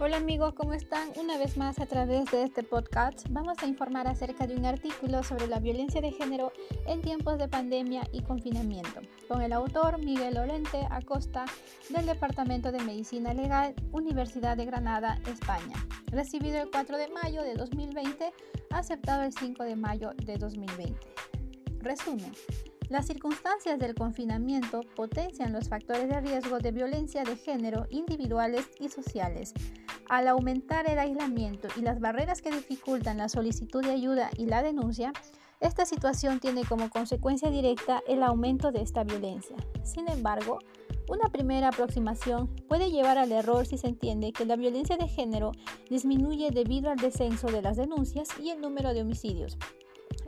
Hola amigos, ¿cómo están? Una vez más a través de este podcast vamos a informar acerca de un artículo sobre la violencia de género en tiempos de pandemia y confinamiento, con el autor Miguel Lorente Acosta del Departamento de Medicina Legal, Universidad de Granada, España, recibido el 4 de mayo de 2020, aceptado el 5 de mayo de 2020. Resumen. Las circunstancias del confinamiento potencian los factores de riesgo de violencia de género individuales y sociales. Al aumentar el aislamiento y las barreras que dificultan la solicitud de ayuda y la denuncia, esta situación tiene como consecuencia directa el aumento de esta violencia. Sin embargo, una primera aproximación puede llevar al error si se entiende que la violencia de género disminuye debido al descenso de las denuncias y el número de homicidios.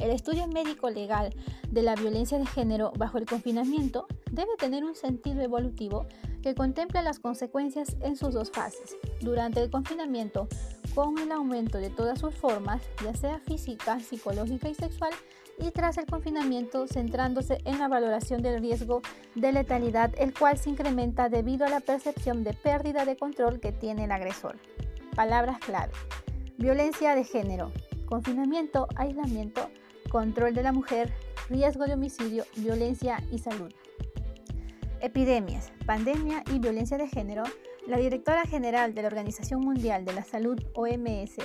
El estudio médico legal de la violencia de género bajo el confinamiento debe tener un sentido evolutivo que contempla las consecuencias en sus dos fases. Durante el confinamiento, con el aumento de todas sus formas, ya sea física, psicológica y sexual, y tras el confinamiento centrándose en la valoración del riesgo de letalidad, el cual se incrementa debido a la percepción de pérdida de control que tiene el agresor. Palabras clave. Violencia de género. Confinamiento, aislamiento, control de la mujer, riesgo de homicidio, violencia y salud. Epidemias, pandemia y violencia de género, la directora general de la Organización Mundial de la Salud OMS,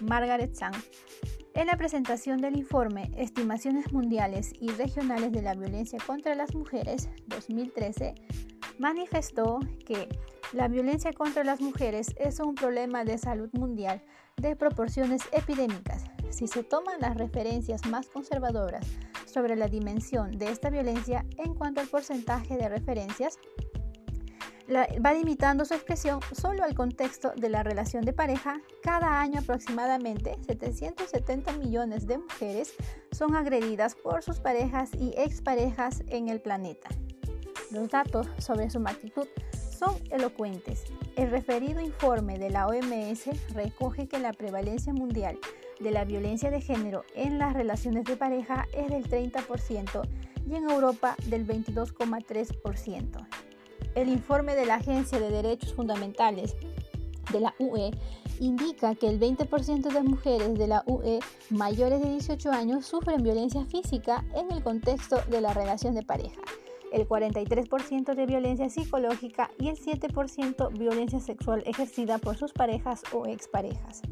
Margaret Chan, en la presentación del informe Estimaciones Mundiales y Regionales de la Violencia contra las Mujeres 2013, manifestó que la violencia contra las mujeres es un problema de salud mundial de proporciones epidémicas. Si se toman las referencias más conservadoras sobre la dimensión de esta violencia en cuanto al porcentaje de referencias, va limitando su expresión solo al contexto de la relación de pareja. Cada año aproximadamente 770 millones de mujeres son agredidas por sus parejas y exparejas en el planeta. Los datos sobre su magnitud son elocuentes. El referido informe de la OMS recoge que la prevalencia mundial de la violencia de género en las relaciones de pareja es del 30% y en Europa del 22,3%. El informe de la Agencia de Derechos Fundamentales de la UE indica que el 20% de mujeres de la UE mayores de 18 años sufren violencia física en el contexto de la relación de pareja, el 43% de violencia psicológica y el 7% violencia sexual ejercida por sus parejas o exparejas.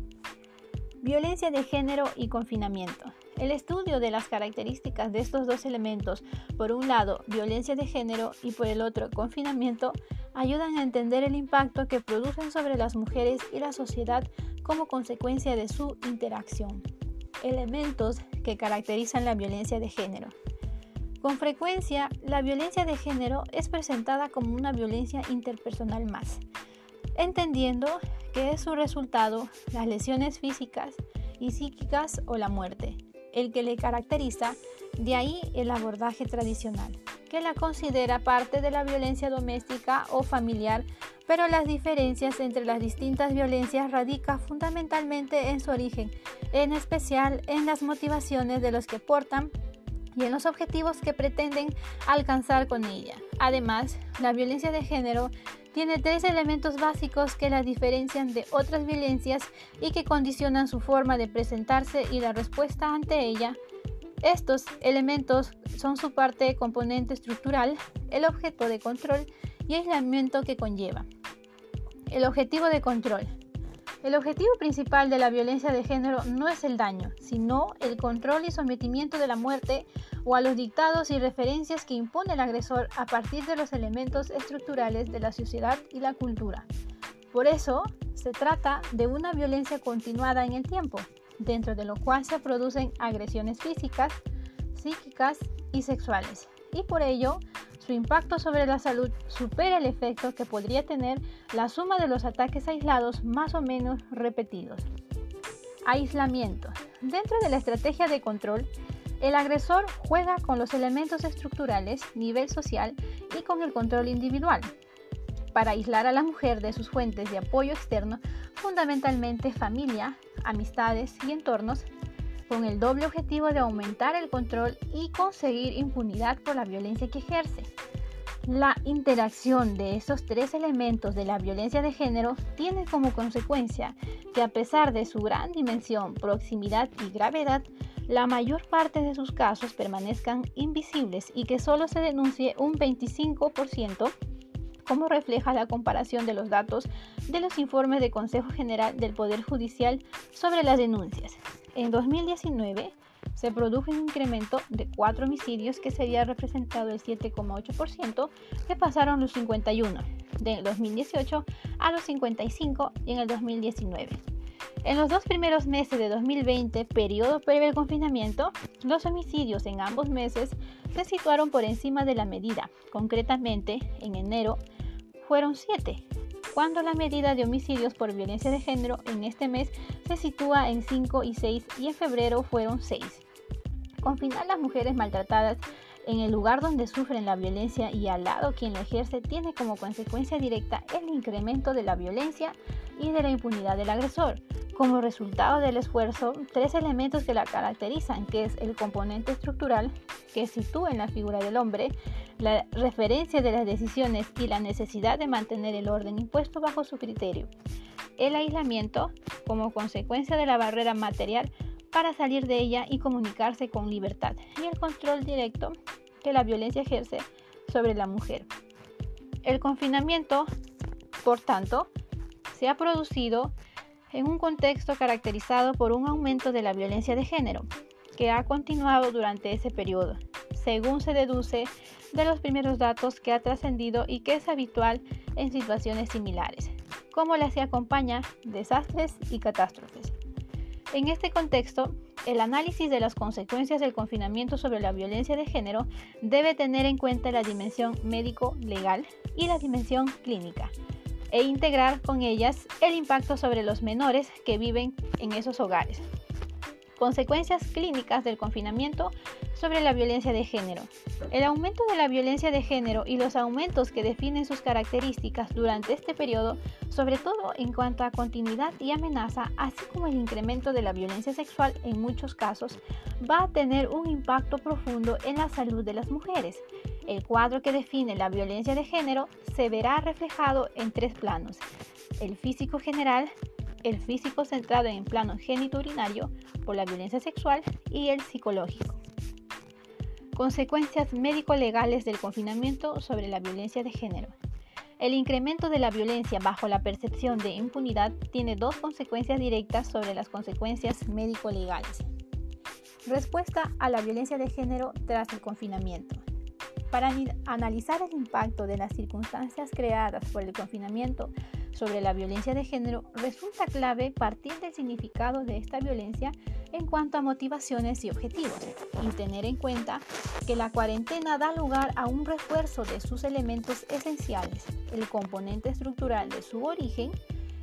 Violencia de género y confinamiento. El estudio de las características de estos dos elementos, por un lado violencia de género y por el otro confinamiento, ayudan a entender el impacto que producen sobre las mujeres y la sociedad como consecuencia de su interacción. Elementos que caracterizan la violencia de género. Con frecuencia, la violencia de género es presentada como una violencia interpersonal más, entendiendo que es su resultado las lesiones físicas y psíquicas o la muerte, el que le caracteriza, de ahí el abordaje tradicional, que la considera parte de la violencia doméstica o familiar, pero las diferencias entre las distintas violencias radican fundamentalmente en su origen, en especial en las motivaciones de los que portan y en los objetivos que pretenden alcanzar con ella. Además, la violencia de género tiene tres elementos básicos que la diferencian de otras violencias y que condicionan su forma de presentarse y la respuesta ante ella. Estos elementos son su parte componente estructural, el objeto de control y aislamiento que conlleva. El objetivo de control. El objetivo principal de la violencia de género no es el daño, sino el control y sometimiento de la muerte o a los dictados y referencias que impone el agresor a partir de los elementos estructurales de la sociedad y la cultura. Por eso, se trata de una violencia continuada en el tiempo, dentro de lo cual se producen agresiones físicas, psíquicas y sexuales. Y por ello, su impacto sobre la salud supera el efecto que podría tener la suma de los ataques aislados más o menos repetidos. Aislamiento. Dentro de la estrategia de control, el agresor juega con los elementos estructurales, nivel social y con el control individual, para aislar a la mujer de sus fuentes de apoyo externo, fundamentalmente familia, amistades y entornos, con el doble objetivo de aumentar el control y conseguir impunidad por la violencia que ejerce. La interacción de estos tres elementos de la violencia de género tiene como consecuencia que a pesar de su gran dimensión, proximidad y gravedad, la mayor parte de sus casos permanezcan invisibles y que solo se denuncie un 25%, como refleja la comparación de los datos de los informes del Consejo General del Poder Judicial sobre las denuncias. En 2019, se produjo un incremento de 4 homicidios que sería representado el 7,8%, que pasaron los 51 de 2018 a los 55 en el 2019. En los dos primeros meses de 2020, periodo previo al confinamiento, los homicidios en ambos meses se situaron por encima de la medida. Concretamente, en enero fueron 7, cuando la medida de homicidios por violencia de género en este mes se sitúa en 5 y 6 y en febrero fueron 6. Confinar las mujeres maltratadas en el lugar donde sufren la violencia y al lado quien la ejerce tiene como consecuencia directa el incremento de la violencia y de la impunidad del agresor. Como resultado del esfuerzo, tres elementos que la caracterizan, que es el componente estructural, que sitúa en la figura del hombre, la referencia de las decisiones y la necesidad de mantener el orden impuesto bajo su criterio. El aislamiento, como consecuencia de la barrera material, para salir de ella y comunicarse con libertad, y el control directo que la violencia ejerce sobre la mujer. El confinamiento, por tanto, se ha producido en un contexto caracterizado por un aumento de la violencia de género, que ha continuado durante ese periodo, según se deduce de los primeros datos que ha trascendido y que es habitual en situaciones similares, como las que acompaña desastres y catástrofes. En este contexto, el análisis de las consecuencias del confinamiento sobre la violencia de género debe tener en cuenta la dimensión médico-legal y la dimensión clínica, e integrar con ellas el impacto sobre los menores que viven en esos hogares. Consecuencias clínicas del confinamiento sobre la violencia de género. El aumento de la violencia de género y los aumentos que definen sus características durante este periodo, sobre todo en cuanto a continuidad y amenaza, así como el incremento de la violencia sexual en muchos casos, va a tener un impacto profundo en la salud de las mujeres. El cuadro que define la violencia de género se verá reflejado en tres planos. El físico general, el físico centrado en el plano genitourinario por la violencia sexual y el psicológico. Consecuencias médico-legales del confinamiento sobre la violencia de género. El incremento de la violencia bajo la percepción de impunidad tiene dos consecuencias directas sobre las consecuencias médico-legales. Respuesta a la violencia de género tras el confinamiento. Para analizar el impacto de las circunstancias creadas por el confinamiento sobre la violencia de género, resulta clave partir del significado de esta violencia en cuanto a motivaciones y objetivos, y tener en cuenta que la cuarentena da lugar a un refuerzo de sus elementos esenciales, el componente estructural de su origen,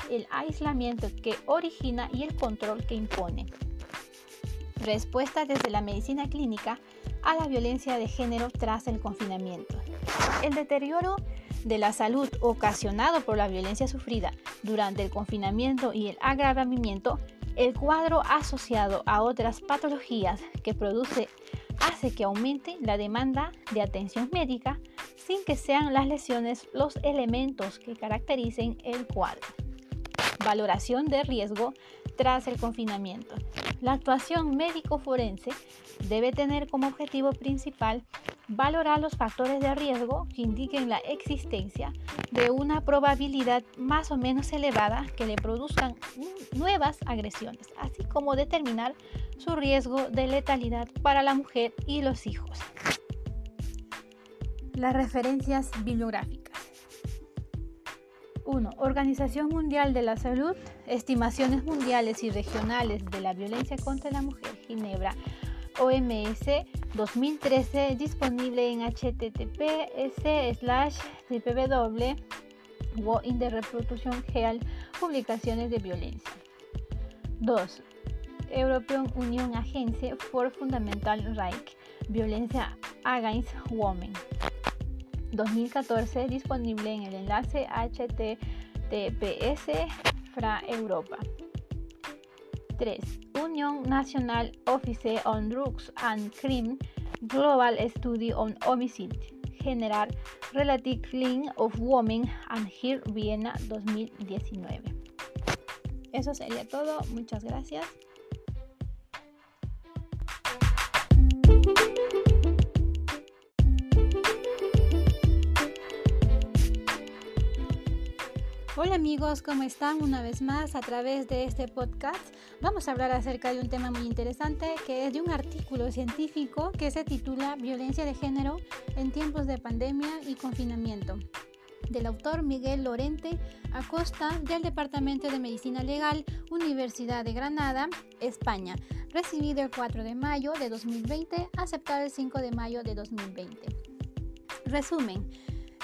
el aislamiento que origina y el control que impone. Respuesta desde la medicina clínica a la violencia de género tras el confinamiento. El deterioro de la salud ocasionado por la violencia sufrida durante el confinamiento y el agravamiento, el cuadro asociado a otras patologías que produce hace que aumente la demanda de atención médica sin que sean las lesiones los elementos que caractericen el cuadro. Valoración de riesgo tras el confinamiento. La actuación médico-forense debe tener como objetivo principal valorar los factores de riesgo que indiquen la existencia de una probabilidad más o menos elevada que le produzcan nuevas agresiones, así como determinar su riesgo de letalidad para la mujer y los hijos. Las referencias bibliográficas. 1. Organización Mundial de la Salud, Estimaciones Mundiales y Regionales de la Violencia contra la Mujer, Ginebra, OMS 2013, disponible en https slash in the Reproduction Health, Publicaciones de Violencia. 2. European Union Agency for Fundamental Rights, Violencia Against Women. 2014 disponible en el enlace https fra Europa. 3. Union National Office on Drugs and Crime Global Study on Homicide General Relative Clean of Women and Here Vienna 2019. Eso sería todo. Muchas gracias. Hola amigos, ¿cómo están? Una vez más a través de este podcast vamos a hablar acerca de un tema muy interesante que es de un artículo científico que se titula Violencia de género en tiempos de pandemia y confinamiento del autor Miguel Lorente Acosta del Departamento de Medicina Legal, Universidad de Granada, España, recibido el 4 de mayo de 2020, aceptado el 5 de mayo de 2020. Resumen.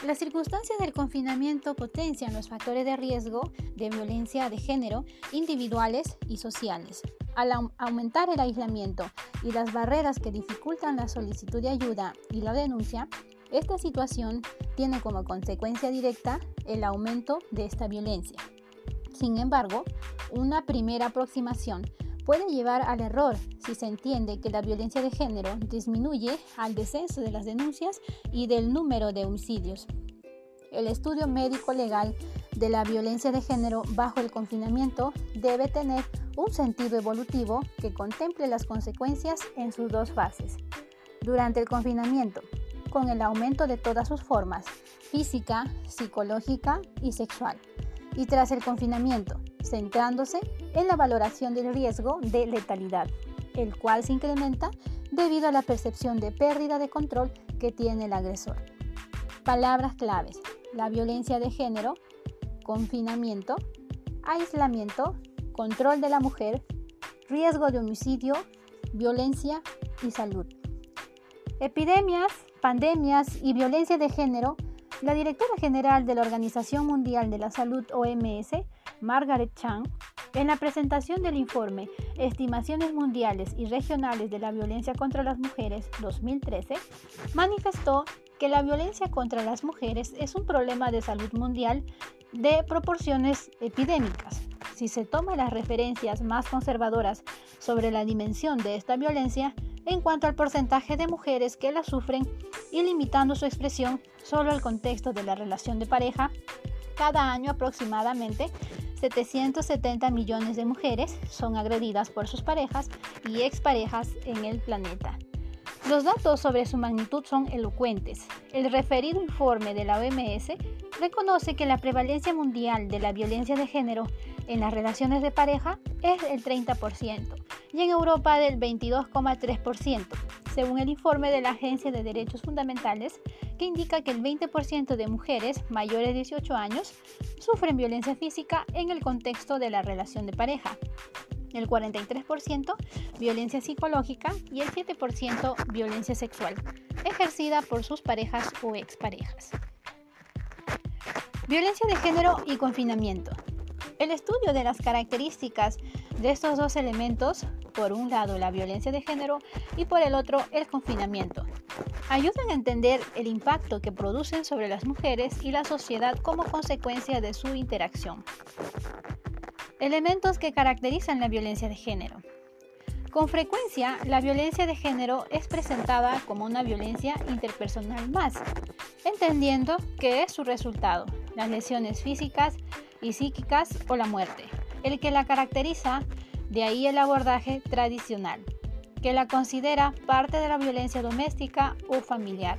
Las circunstancias del confinamiento potencian los factores de riesgo de violencia de género individuales y sociales. Al aumentar el aislamiento y las barreras que dificultan la solicitud de ayuda y la denuncia, esta situación tiene como consecuencia directa el aumento de esta violencia. Sin embargo, una primera aproximación puede llevar al error si se entiende que la violencia de género disminuye al descenso de las denuncias y del número de homicidios. El estudio médico legal de la violencia de género bajo el confinamiento debe tener un sentido evolutivo que contemple las consecuencias en sus dos fases. Durante el confinamiento, con el aumento de todas sus formas, física, psicológica y sexual, y tras el confinamiento, centrándose en la valoración del riesgo de letalidad, el cual se incrementa debido a la percepción de pérdida de control que tiene el agresor. Palabras claves. La violencia de género, confinamiento, aislamiento, control de la mujer, riesgo de homicidio, violencia y salud. Epidemias, pandemias y violencia de género la directora general de la Organización Mundial de la Salud OMS, Margaret Chan, en la presentación del informe Estimaciones Mundiales y Regionales de la Violencia contra las Mujeres 2013, manifestó que la violencia contra las mujeres es un problema de salud mundial de proporciones epidémicas. Si se toman las referencias más conservadoras sobre la dimensión de esta violencia, en cuanto al porcentaje de mujeres que la sufren y limitando su expresión solo al contexto de la relación de pareja, cada año aproximadamente 770 millones de mujeres son agredidas por sus parejas y exparejas en el planeta. Los datos sobre su magnitud son elocuentes. El referido informe de la OMS reconoce que la prevalencia mundial de la violencia de género en las relaciones de pareja es el 30% y en Europa del 22,3%, según el informe de la Agencia de Derechos Fundamentales, que indica que el 20% de mujeres mayores de 18 años sufren violencia física en el contexto de la relación de pareja, el 43% violencia psicológica y el 7% violencia sexual, ejercida por sus parejas o exparejas. Violencia de género y confinamiento. El estudio de las características de estos dos elementos, por un lado la violencia de género y por el otro el confinamiento, ayudan a entender el impacto que producen sobre las mujeres y la sociedad como consecuencia de su interacción. Elementos que caracterizan la violencia de género. Con frecuencia, la violencia de género es presentada como una violencia interpersonal más, entendiendo que es su resultado, las lesiones físicas y psíquicas o la muerte, el que la caracteriza, de ahí el abordaje tradicional, que la considera parte de la violencia doméstica o familiar.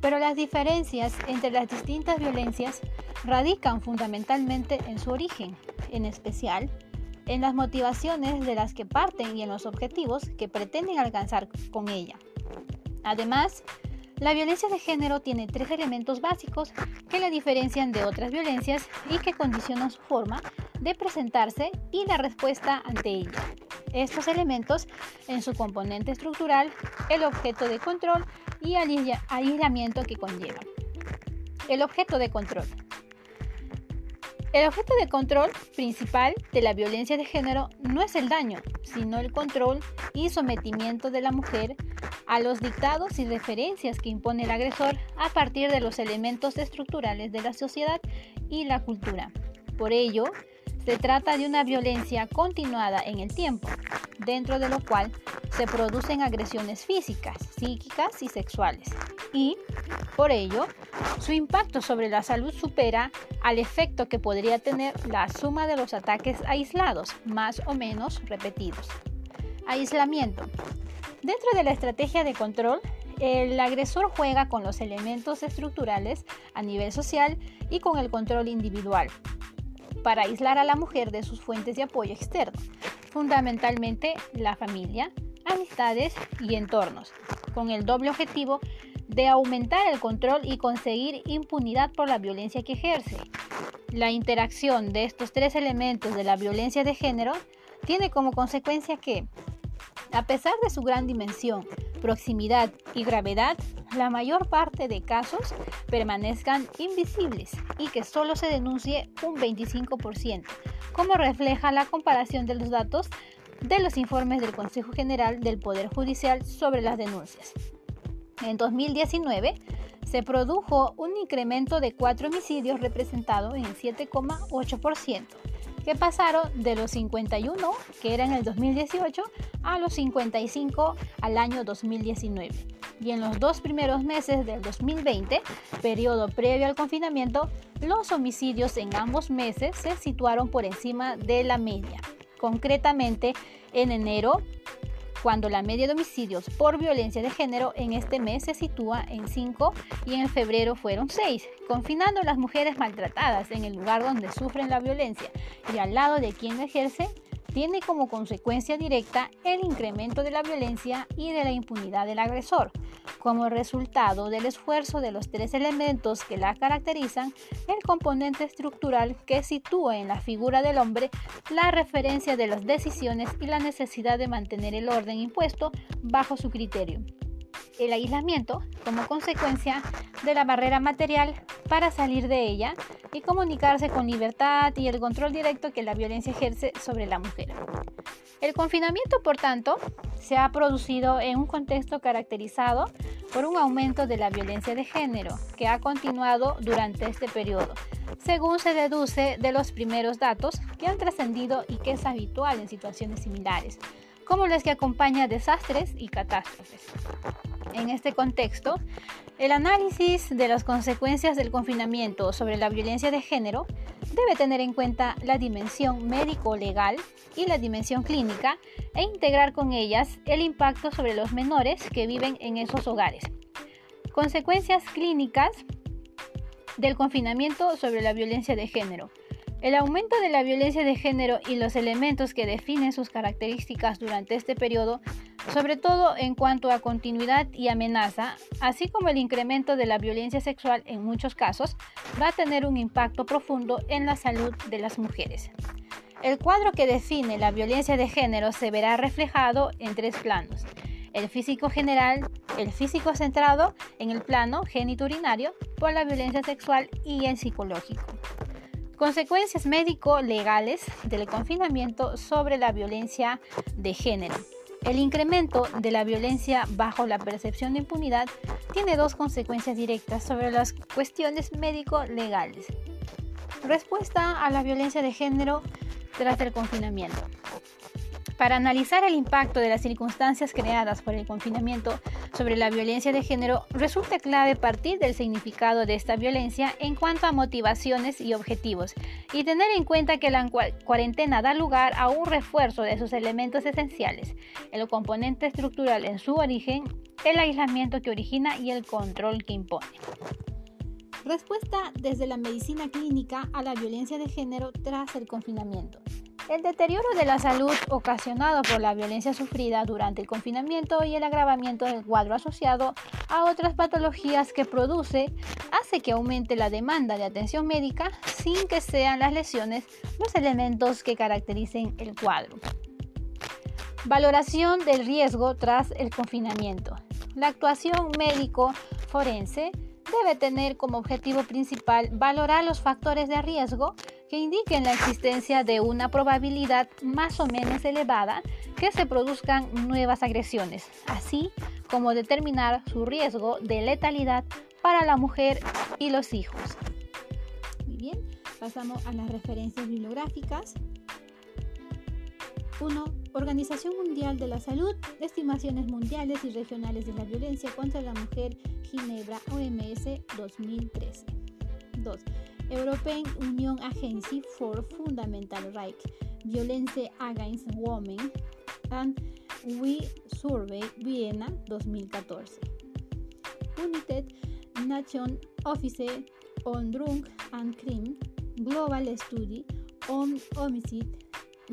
Pero las diferencias entre las distintas violencias radican fundamentalmente en su origen, en especial en las motivaciones de las que parten y en los objetivos que pretenden alcanzar con ella. Además, la violencia de género tiene tres elementos básicos que la diferencian de otras violencias y que condicionan su forma de presentarse y la respuesta ante ella. Estos elementos, en su componente estructural, el objeto de control y el aislamiento que conllevan. El objeto de control. El objeto de control principal de la violencia de género no es el daño, sino el control y sometimiento de la mujer a los dictados y referencias que impone el agresor a partir de los elementos estructurales de la sociedad y la cultura. Por ello, se trata de una violencia continuada en el tiempo, dentro de lo cual se producen agresiones físicas, psíquicas y sexuales. Y, por ello, su impacto sobre la salud supera al efecto que podría tener la suma de los ataques aislados, más o menos repetidos. Aislamiento. Dentro de la estrategia de control, el agresor juega con los elementos estructurales a nivel social y con el control individual para aislar a la mujer de sus fuentes de apoyo externo, fundamentalmente la familia, amistades y entornos, con el doble objetivo de aumentar el control y conseguir impunidad por la violencia que ejerce. La interacción de estos tres elementos de la violencia de género tiene como consecuencia que, a pesar de su gran dimensión, proximidad y gravedad, la mayor parte de casos permanezcan invisibles y que solo se denuncie un 25%, como refleja la comparación de los datos de los informes del Consejo General del Poder Judicial sobre las denuncias. En 2019 se produjo un incremento de cuatro homicidios representado en 7,8%, que pasaron de los 51 que era en el 2018 a los 55 al año 2019. Y en los dos primeros meses del 2020, periodo previo al confinamiento, los homicidios en ambos meses se situaron por encima de la media. Concretamente, en enero cuando la media de homicidios por violencia de género en este mes se sitúa en 5 y en febrero fueron 6, confinando las mujeres maltratadas en el lugar donde sufren la violencia y al lado de quien ejerce tiene como consecuencia directa el incremento de la violencia y de la impunidad del agresor. Como resultado del esfuerzo de los tres elementos que la caracterizan, el componente estructural que sitúa en la figura del hombre la referencia de las decisiones y la necesidad de mantener el orden impuesto bajo su criterio el aislamiento como consecuencia de la barrera material para salir de ella y comunicarse con libertad y el control directo que la violencia ejerce sobre la mujer. El confinamiento, por tanto, se ha producido en un contexto caracterizado por un aumento de la violencia de género que ha continuado durante este periodo, según se deduce de los primeros datos que han trascendido y que es habitual en situaciones similares, como las que acompañan desastres y catástrofes. En este contexto, el análisis de las consecuencias del confinamiento sobre la violencia de género debe tener en cuenta la dimensión médico-legal y la dimensión clínica e integrar con ellas el impacto sobre los menores que viven en esos hogares. Consecuencias clínicas del confinamiento sobre la violencia de género. El aumento de la violencia de género y los elementos que definen sus características durante este periodo sobre todo en cuanto a continuidad y amenaza, así como el incremento de la violencia sexual en muchos casos, va a tener un impacto profundo en la salud de las mujeres. El cuadro que define la violencia de género se verá reflejado en tres planos. El físico general, el físico centrado en el plano geniturinario por la violencia sexual y el psicológico. Consecuencias médico-legales del confinamiento sobre la violencia de género. El incremento de la violencia bajo la percepción de impunidad tiene dos consecuencias directas sobre las cuestiones médico-legales. Respuesta a la violencia de género tras el confinamiento. Para analizar el impacto de las circunstancias creadas por el confinamiento sobre la violencia de género, resulta clave partir del significado de esta violencia en cuanto a motivaciones y objetivos, y tener en cuenta que la cuarentena da lugar a un refuerzo de sus elementos esenciales, el componente estructural en su origen, el aislamiento que origina y el control que impone. Respuesta desde la medicina clínica a la violencia de género tras el confinamiento. El deterioro de la salud ocasionado por la violencia sufrida durante el confinamiento y el agravamiento del cuadro asociado a otras patologías que produce hace que aumente la demanda de atención médica sin que sean las lesiones los elementos que caractericen el cuadro. Valoración del riesgo tras el confinamiento. La actuación médico forense debe tener como objetivo principal valorar los factores de riesgo que indiquen la existencia de una probabilidad más o menos elevada que se produzcan nuevas agresiones, así como determinar su riesgo de letalidad para la mujer y los hijos. Muy bien, pasamos a las referencias bibliográficas. 1. Organización Mundial de la Salud, Estimaciones Mundiales y Regionales de la Violencia contra la Mujer, Ginebra, OMS 2013. 2. European Union Agency for Fundamental Rights, Violence Against Women, and We Survey, Viena 2014. United Nations Office on Drug and Crime, Global Study on Homicide,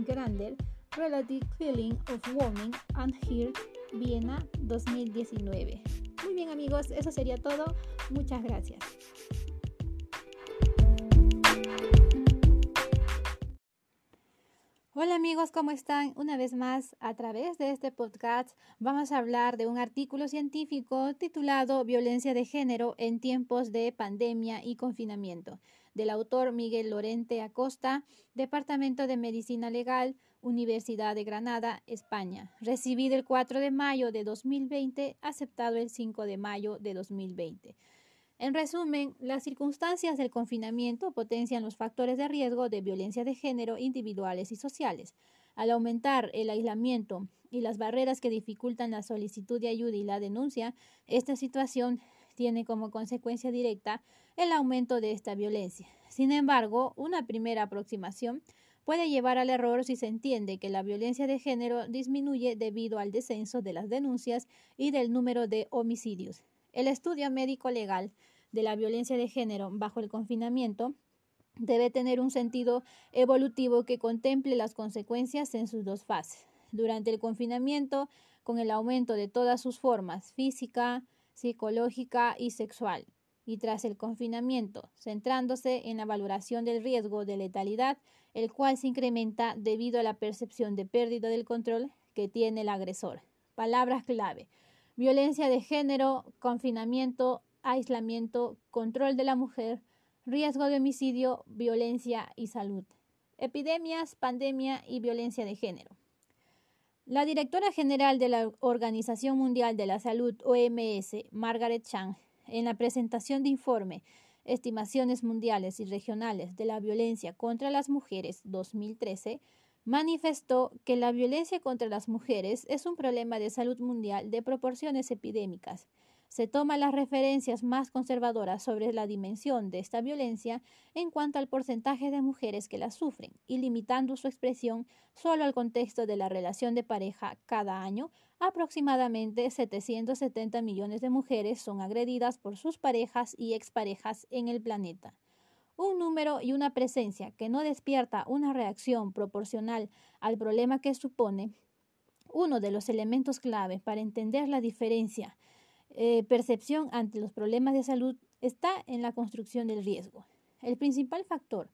Grander, Relative Killing of Women and Here, Viena 2019. Muy bien amigos, eso sería todo. Muchas gracias. Hola amigos, ¿cómo están? Una vez más, a través de este podcast vamos a hablar de un artículo científico titulado Violencia de género en tiempos de pandemia y confinamiento, del autor Miguel Lorente Acosta, Departamento de Medicina Legal, Universidad de Granada, España. Recibido el 4 de mayo de 2020, aceptado el 5 de mayo de 2020. En resumen, las circunstancias del confinamiento potencian los factores de riesgo de violencia de género individuales y sociales. Al aumentar el aislamiento y las barreras que dificultan la solicitud de ayuda y la denuncia, esta situación tiene como consecuencia directa el aumento de esta violencia. Sin embargo, una primera aproximación puede llevar al error si se entiende que la violencia de género disminuye debido al descenso de las denuncias y del número de homicidios. El estudio médico legal de la violencia de género bajo el confinamiento debe tener un sentido evolutivo que contemple las consecuencias en sus dos fases. Durante el confinamiento, con el aumento de todas sus formas, física, psicológica y sexual, y tras el confinamiento, centrándose en la valoración del riesgo de letalidad, el cual se incrementa debido a la percepción de pérdida del control que tiene el agresor. Palabras clave violencia de género, confinamiento, aislamiento, control de la mujer, riesgo de homicidio, violencia y salud. Epidemias, pandemia y violencia de género. La directora general de la Organización Mundial de la Salud, OMS, Margaret Chan, en la presentación de informe Estimaciones Mundiales y Regionales de la Violencia contra las Mujeres 2013, manifestó que la violencia contra las mujeres es un problema de salud mundial de proporciones epidémicas. Se toman las referencias más conservadoras sobre la dimensión de esta violencia en cuanto al porcentaje de mujeres que la sufren y limitando su expresión solo al contexto de la relación de pareja cada año, aproximadamente 770 millones de mujeres son agredidas por sus parejas y exparejas en el planeta. Un número y una presencia que no despierta una reacción proporcional al problema que supone, uno de los elementos clave para entender la diferencia eh, percepción ante los problemas de salud está en la construcción del riesgo. El principal factor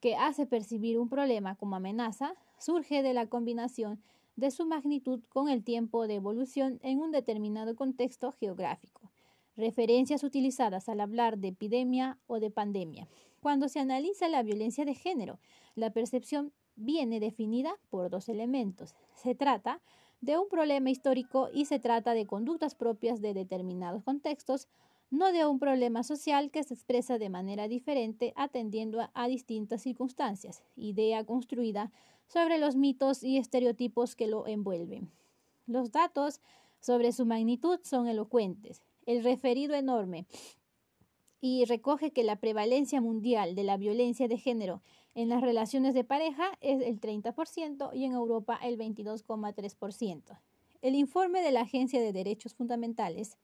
que hace percibir un problema como amenaza surge de la combinación de su magnitud con el tiempo de evolución en un determinado contexto geográfico. Referencias utilizadas al hablar de epidemia o de pandemia. Cuando se analiza la violencia de género, la percepción viene definida por dos elementos. Se trata de un problema histórico y se trata de conductas propias de determinados contextos, no de un problema social que se expresa de manera diferente atendiendo a, distintas circunstancias, idea construida sobre los mitos y estereotipos que lo envuelven. Los datos sobre su magnitud son elocuentes. El referido enorme y recoge que la prevalencia mundial de la violencia de género en las relaciones de pareja es el 30% y en Europa el 22,3%. El informe de la Agencia de Derechos Fundamentales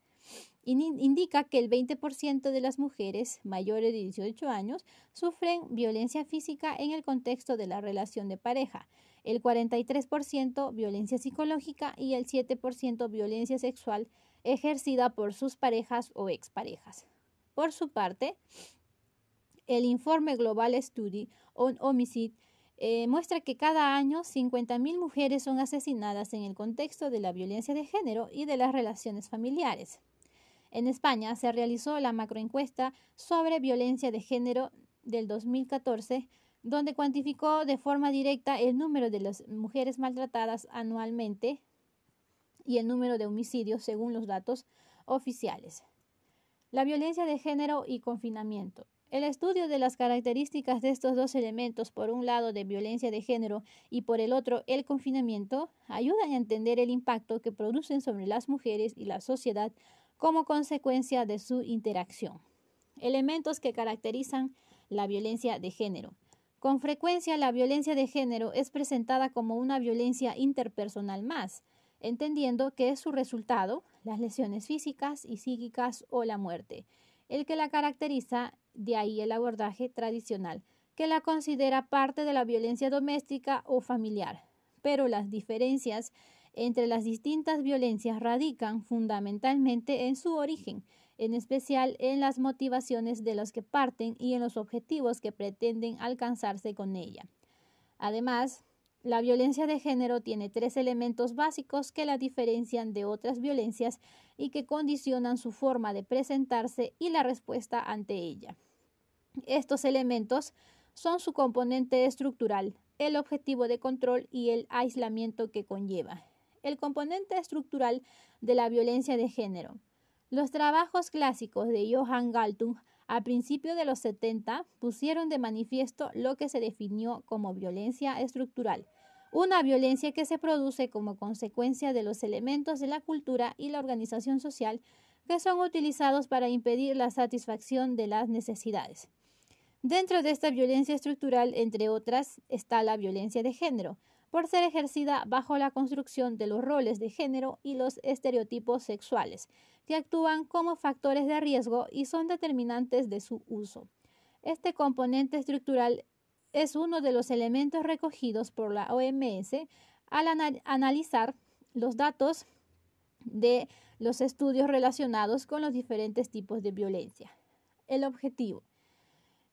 indica que el 20% de las mujeres mayores de 18 años sufren violencia física en el contexto de la relación de pareja, el 43% violencia psicológica y el 7% violencia sexual ejercida por sus parejas o exparejas. Por su parte, el informe Global Study on Homicide eh, muestra que cada año 50.000 mujeres son asesinadas en el contexto de la violencia de género y de las relaciones familiares. En España se realizó la macroencuesta sobre violencia de género del 2014, donde cuantificó de forma directa el número de las mujeres maltratadas anualmente y el número de homicidios según los datos oficiales. La violencia de género y confinamiento. El estudio de las características de estos dos elementos, por un lado de violencia de género y por el otro el confinamiento, ayudan a entender el impacto que producen sobre las mujeres y la sociedad como consecuencia de su interacción. Elementos que caracterizan la violencia de género. Con frecuencia la violencia de género es presentada como una violencia interpersonal más, entendiendo que es su resultado las lesiones físicas y psíquicas o la muerte el que la caracteriza, de ahí el abordaje tradicional, que la considera parte de la violencia doméstica o familiar. Pero las diferencias entre las distintas violencias radican fundamentalmente en su origen, en especial en las motivaciones de los que parten y en los objetivos que pretenden alcanzarse con ella. Además, la violencia de género tiene tres elementos básicos que la diferencian de otras violencias y que condicionan su forma de presentarse y la respuesta ante ella. Estos elementos son su componente estructural, el objetivo de control y el aislamiento que conlleva. El componente estructural de la violencia de género. Los trabajos clásicos de Johann Galtung a principios de los 70 pusieron de manifiesto lo que se definió como violencia estructural, una violencia que se produce como consecuencia de los elementos de la cultura y la organización social que son utilizados para impedir la satisfacción de las necesidades. Dentro de esta violencia estructural, entre otras, está la violencia de género, por ser ejercida bajo la construcción de los roles de género y los estereotipos sexuales, que actúan como factores de riesgo y son determinantes de su uso. Este componente estructural es uno de los elementos recogidos por la OMS al analizar los datos de los estudios relacionados con los diferentes tipos de violencia. El objetivo.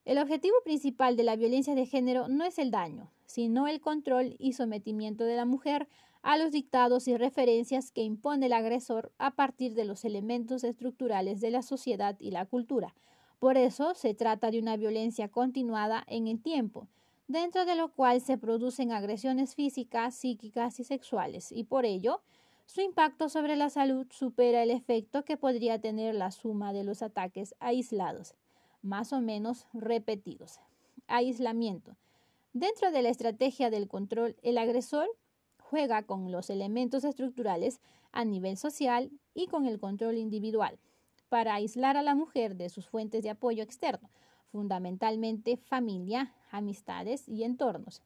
El objetivo principal de la violencia de género no es el daño, sino el control y sometimiento de la mujer a los dictados y referencias que impone el agresor a partir de los elementos estructurales de la sociedad y la cultura. Por eso se trata de una violencia continuada en el tiempo, dentro de lo cual se producen agresiones físicas, psíquicas y sexuales, y por ello su impacto sobre la salud supera el efecto que podría tener la suma de los ataques aislados, más o menos repetidos. Aislamiento. Dentro de la estrategia del control, el agresor juega con los elementos estructurales a nivel social y con el control individual para aislar a la mujer de sus fuentes de apoyo externo, fundamentalmente familia, amistades y entornos,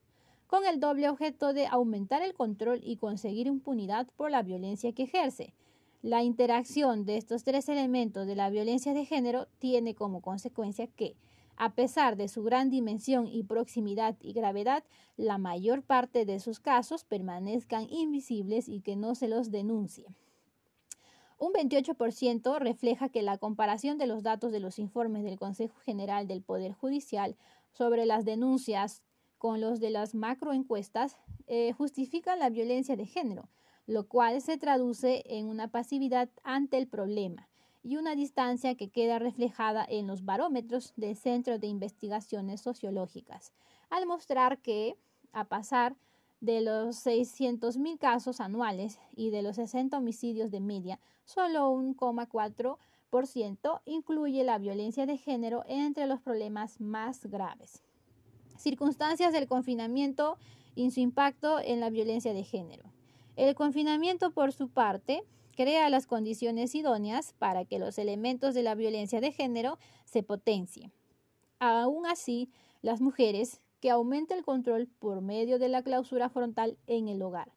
con el doble objeto de aumentar el control y conseguir impunidad por la violencia que ejerce. La interacción de estos tres elementos de la violencia de género tiene como consecuencia que, a pesar de su gran dimensión y proximidad y gravedad, la mayor parte de sus casos permanezcan invisibles y que no se los denuncie. Un 28% refleja que la comparación de los datos de los informes del Consejo General del Poder Judicial sobre las denuncias con los de las macroencuestas eh, justifican la violencia de género, lo cual se traduce en una pasividad ante el problema y una distancia que queda reflejada en los barómetros del Centro de Investigaciones Sociológicas, al mostrar que, a pasar de los 600.000 casos anuales y de los 60 homicidios de media, solo un 1,4% incluye la violencia de género entre los problemas más graves. Circunstancias del confinamiento y su impacto en la violencia de género. El confinamiento, por su parte, crea las condiciones idóneas para que los elementos de la violencia de género se potencien. Aún así, las mujeres, que aumenta el control por medio de la clausura frontal en el hogar.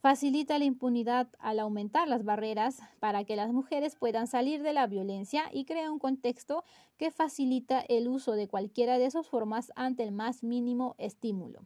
Facilita la impunidad al aumentar las barreras para que las mujeres puedan salir de la violencia y crea un contexto que facilita el uso de cualquiera de esas formas ante el más mínimo estímulo.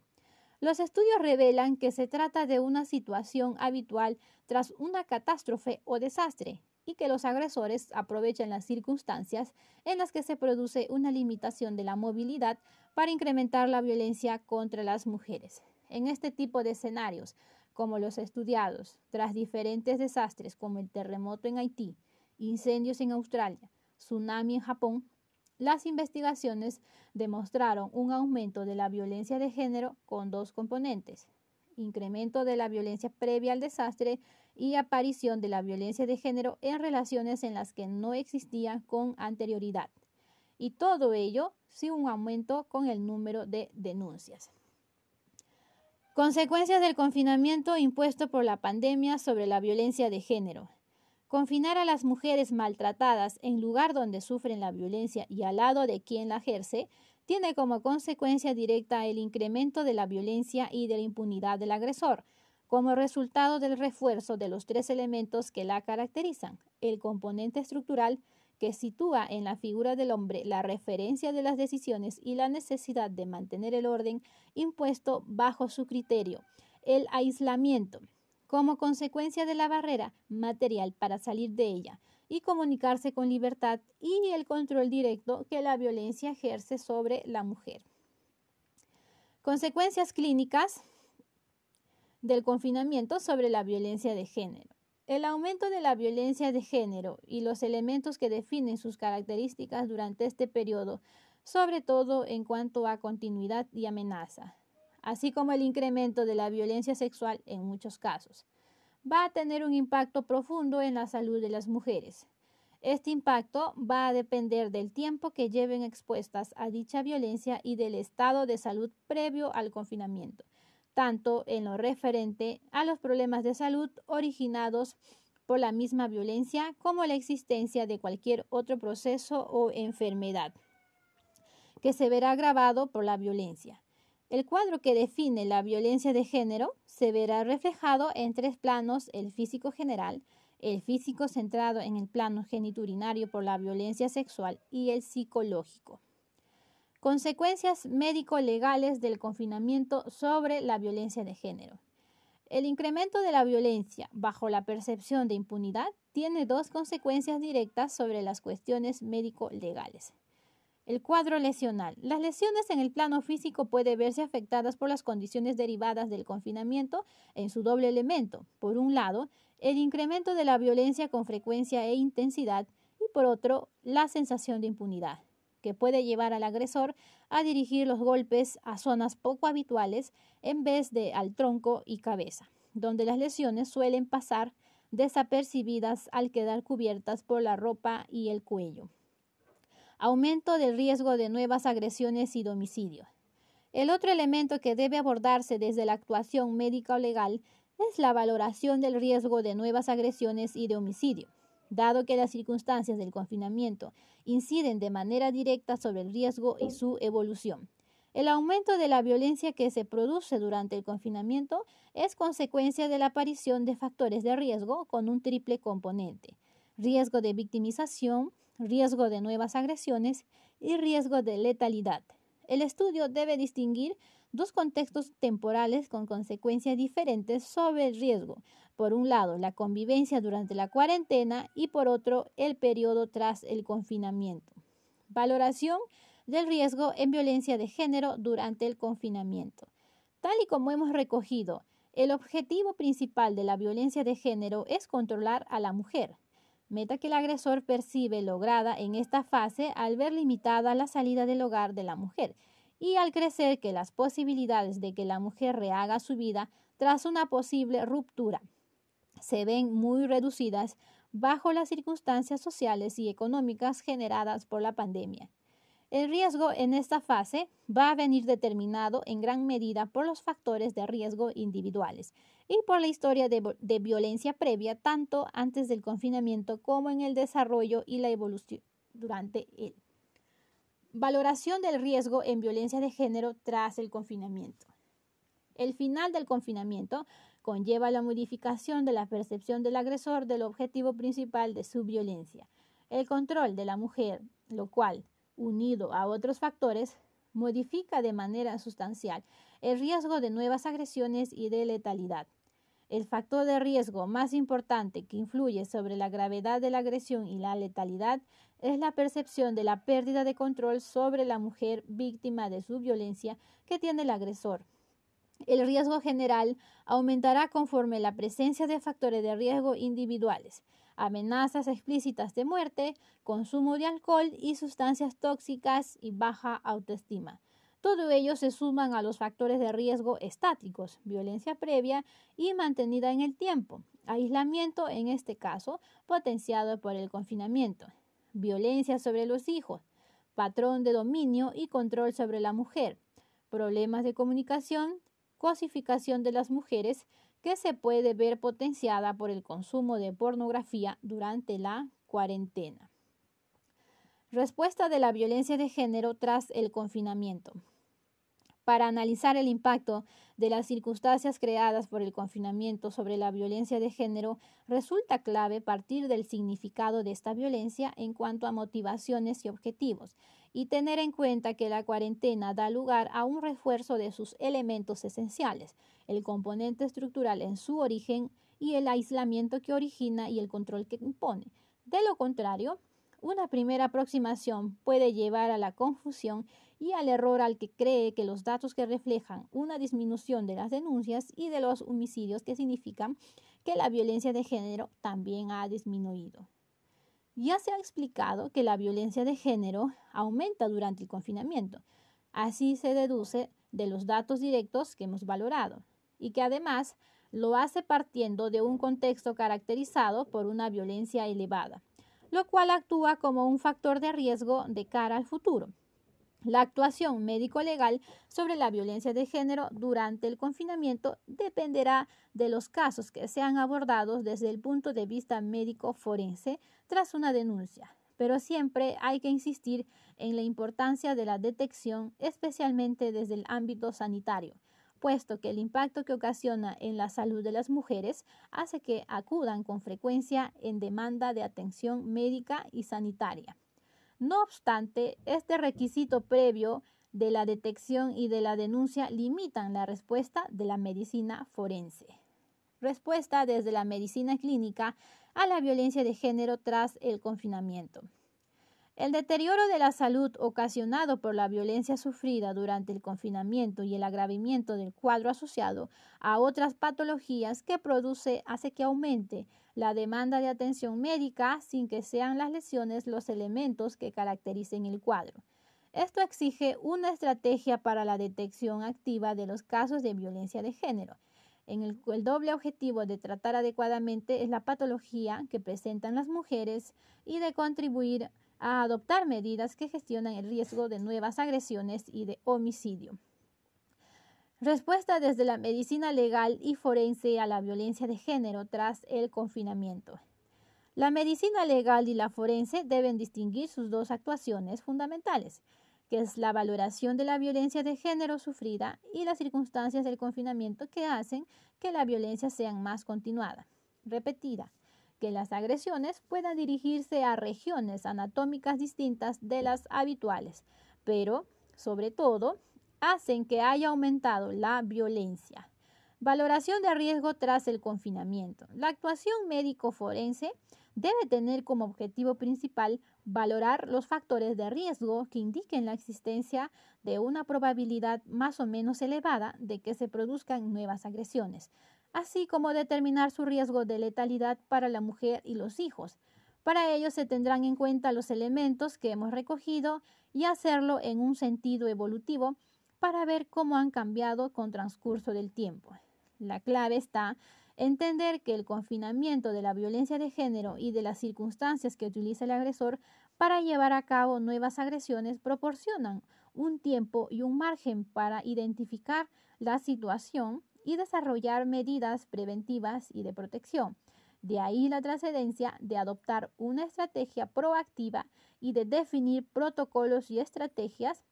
Los estudios revelan que se trata de una situación habitual tras una catástrofe o desastre y que los agresores aprovechan las circunstancias en las que se produce una limitación de la movilidad para incrementar la violencia contra las mujeres. En este tipo de escenarios, como los estudiados tras diferentes desastres como el terremoto en Haití, incendios en Australia, tsunami en Japón, las investigaciones demostraron un aumento de la violencia de género con dos componentes, incremento de la violencia previa al desastre y aparición de la violencia de género en relaciones en las que no existía con anterioridad. y todo ello sin un aumento con el número de denuncias. Consecuencias del confinamiento impuesto por la pandemia sobre la violencia de género. Confinar a las mujeres maltratadas en lugar donde sufren la violencia y al lado de quien la ejerce tiene como consecuencia directa el incremento de la violencia y de la impunidad del agresor, como resultado del refuerzo de los tres elementos que la caracterizan, el componente estructural, que sitúa en la figura del hombre la referencia de las decisiones y la necesidad de mantener el orden impuesto bajo su criterio, el aislamiento, como consecuencia de la barrera material para salir de ella y comunicarse con libertad y el control directo que la violencia ejerce sobre la mujer. Consecuencias clínicas del confinamiento sobre la violencia de género. El aumento de la violencia de género y los elementos que definen sus características durante este periodo, sobre todo en cuanto a continuidad y amenaza, así como el incremento de la violencia sexual en muchos casos. Va a tener un impacto profundo en la salud de las mujeres. Este impacto va a depender del tiempo que lleven expuestas a dicha violencia y del estado de salud previo al confinamiento, tanto en lo referente a los problemas de salud originados por la misma violencia como la existencia de cualquier otro proceso o enfermedad que se verá agravado por la violencia. El cuadro que define la violencia de género se verá reflejado en tres planos, el físico general, el físico centrado en el plano geniturinario por la violencia sexual y el psicológico. Consecuencias médico-legales del confinamiento sobre la violencia de género. El incremento de la violencia bajo la percepción de impunidad tiene dos consecuencias directas sobre las cuestiones médico-legales. El cuadro lesional. Las lesiones en el plano físico pueden verse afectadas por las condiciones derivadas del confinamiento en su doble elemento. Por un lado, el incremento de la violencia con frecuencia e intensidad y por otro, la sensación de impunidad, que puede llevar al agresor a dirigir los golpes a zonas poco habituales en vez de al tronco y cabeza, donde las lesiones suelen pasar desapercibidas al quedar cubiertas por la ropa y el cuello aumento del riesgo de nuevas agresiones y domicilio. El otro elemento que debe abordarse desde la actuación médica o legal es la valoración del riesgo de nuevas agresiones y de homicidio. Dado que las circunstancias del confinamiento inciden de manera directa sobre el riesgo y su evolución. El aumento de la violencia que se produce durante el confinamiento es consecuencia de la aparición de factores de riesgo con un triple componente. Riesgo de victimización, riesgo de nuevas agresiones y riesgo de letalidad. El estudio debe distinguir dos contextos temporales con consecuencias diferentes sobre el riesgo. Por un lado, la convivencia durante la cuarentena y por otro, el periodo tras el confinamiento. Valoración del riesgo en violencia de género durante el confinamiento. Tal y como hemos recogido, el objetivo principal de la violencia de género es controlar a la mujer, meta que el agresor percibe lograda en esta fase al ver limitada la salida del hogar de la mujer y al crecer que las posibilidades de que la mujer rehaga su vida tras una posible ruptura se ven muy reducidas bajo las circunstancias sociales y económicas generadas por la pandemia. El riesgo en esta fase va a venir determinado en gran medida por los factores de riesgo individuales y por la historia de, violencia previa tanto antes del confinamiento como en el desarrollo y la evolución durante él. Valoración del riesgo en violencia de género tras el confinamiento. El final del confinamiento conlleva la modificación de la percepción del agresor del objetivo principal de su violencia, el control de la mujer, lo cual unido a otros factores, modifica de manera sustancial el riesgo de nuevas agresiones y de letalidad. El factor de riesgo más importante que influye sobre la gravedad de la agresión y la letalidad es la percepción de la pérdida de control sobre la mujer víctima de su violencia que tiene el agresor. El riesgo general aumentará conforme la presencia de factores de riesgo individuales, amenazas explícitas de muerte, consumo de alcohol y sustancias tóxicas y baja autoestima. Todo ello se suman a los factores de riesgo estáticos, violencia previa y mantenida en el tiempo, aislamiento en este caso potenciado por el confinamiento, violencia sobre los hijos, patrón de dominio y control sobre la mujer, problemas de comunicación, cosificación de las mujeres, que se puede ver potenciada por el consumo de pornografía durante la cuarentena. Respuesta de la violencia de género tras el confinamiento. Para analizar el impacto de las circunstancias creadas por el confinamiento sobre la violencia de género, resulta clave partir del significado de esta violencia en cuanto a motivaciones y objetivos, y tener en cuenta que la cuarentena da lugar a un refuerzo de sus elementos esenciales, el componente estructural en su origen y el aislamiento que origina y el control que impone. De lo contrario, una primera aproximación puede llevar a la confusión y al error al que cree que los datos que reflejan una disminución de las denuncias y de los homicidios que significan que la violencia de género también ha disminuido. Ya se ha explicado que la violencia de género aumenta durante el confinamiento. Así se deduce de los datos directos que hemos valorado y que además lo hace partiendo de un contexto caracterizado por una violencia elevada lo cual actúa como un factor de riesgo de cara al futuro. La actuación médico-legal sobre la violencia de género durante el confinamiento dependerá de los casos que sean abordados desde el punto de vista médico forense tras una denuncia, pero siempre hay que insistir en la importancia de la detección, especialmente desde el ámbito sanitario, puesto que el impacto que ocasiona en la salud de las mujeres hace que acudan con frecuencia en demanda de atención médica y sanitaria. No obstante, este requisito previo de la detección y de la denuncia limitan la respuesta de la medicina forense. Respuesta desde la medicina clínica a la violencia de género tras el confinamiento. El deterioro de la salud ocasionado por la violencia sufrida durante el confinamiento y el agravamiento del cuadro asociado a otras patologías que produce hace que aumente la demanda de atención médica sin que sean las lesiones los elementos que caractericen el cuadro. Esto exige una estrategia para la detección activa de los casos de violencia de género. En el, el, doble objetivo de tratar adecuadamente es la patología que presentan las mujeres y de contribuir a adoptar medidas que gestionan el riesgo de nuevas agresiones y de homicidio. Respuesta desde la medicina legal y forense a la violencia de género tras el confinamiento. La medicina legal y la forense deben distinguir sus dos actuaciones fundamentales, que es la valoración de la violencia de género sufrida y las circunstancias del confinamiento que hacen que la violencia sea más continuada, repetida, que las agresiones puedan dirigirse a regiones anatómicas distintas de las habituales, pero, sobre todo, hacen que haya aumentado la violencia. Valoración de riesgo tras el confinamiento. La actuación médico-forense debe tener como objetivo principal valorar los factores de riesgo que indiquen la existencia de una probabilidad más o menos elevada de que se produzcan nuevas agresiones, así como determinar su riesgo de letalidad para la mujer y los hijos. Para ello se tendrán en cuenta los elementos que hemos recogido y hacerlo en un sentido evolutivo para ver cómo han cambiado con transcurso del tiempo. La clave está en entender que el confinamiento de la violencia de género y de las circunstancias que utiliza el agresor para llevar a cabo nuevas agresiones proporcionan un tiempo y un margen para identificar la situación y desarrollar medidas preventivas y de protección. De ahí la trascendencia de adoptar una estrategia proactiva y de definir protocolos y estrategias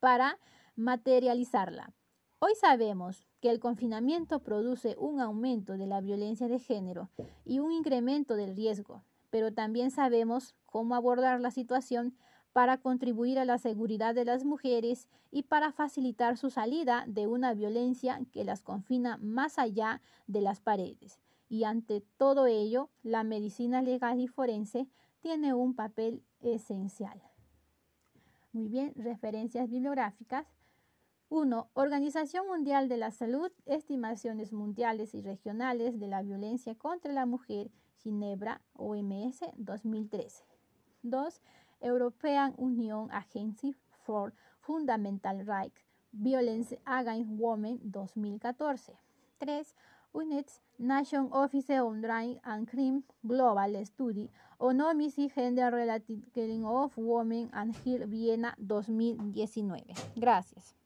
para materializarla. Hoy sabemos que el confinamiento produce un aumento de la violencia de género y un incremento del riesgo, pero también sabemos cómo abordar la situación para contribuir a la seguridad de las mujeres y para facilitar su salida de una violencia que las confina más allá de las paredes. Y ante todo ello, la medicina legal y forense tiene un papel esencial. Muy bien, referencias bibliográficas. 1. Organización Mundial de la Salud, Estimaciones Mundiales y Regionales de la Violencia contra la Mujer, Ginebra, OMS, 2013. 2. European Union Agency for Fundamental Rights, Violence Against Women 2014. 3. UNITS Nation Office on Drug and Crime Global Study on Homicide Gender Related Killing of Women and Hill Viena 2019. Gracias.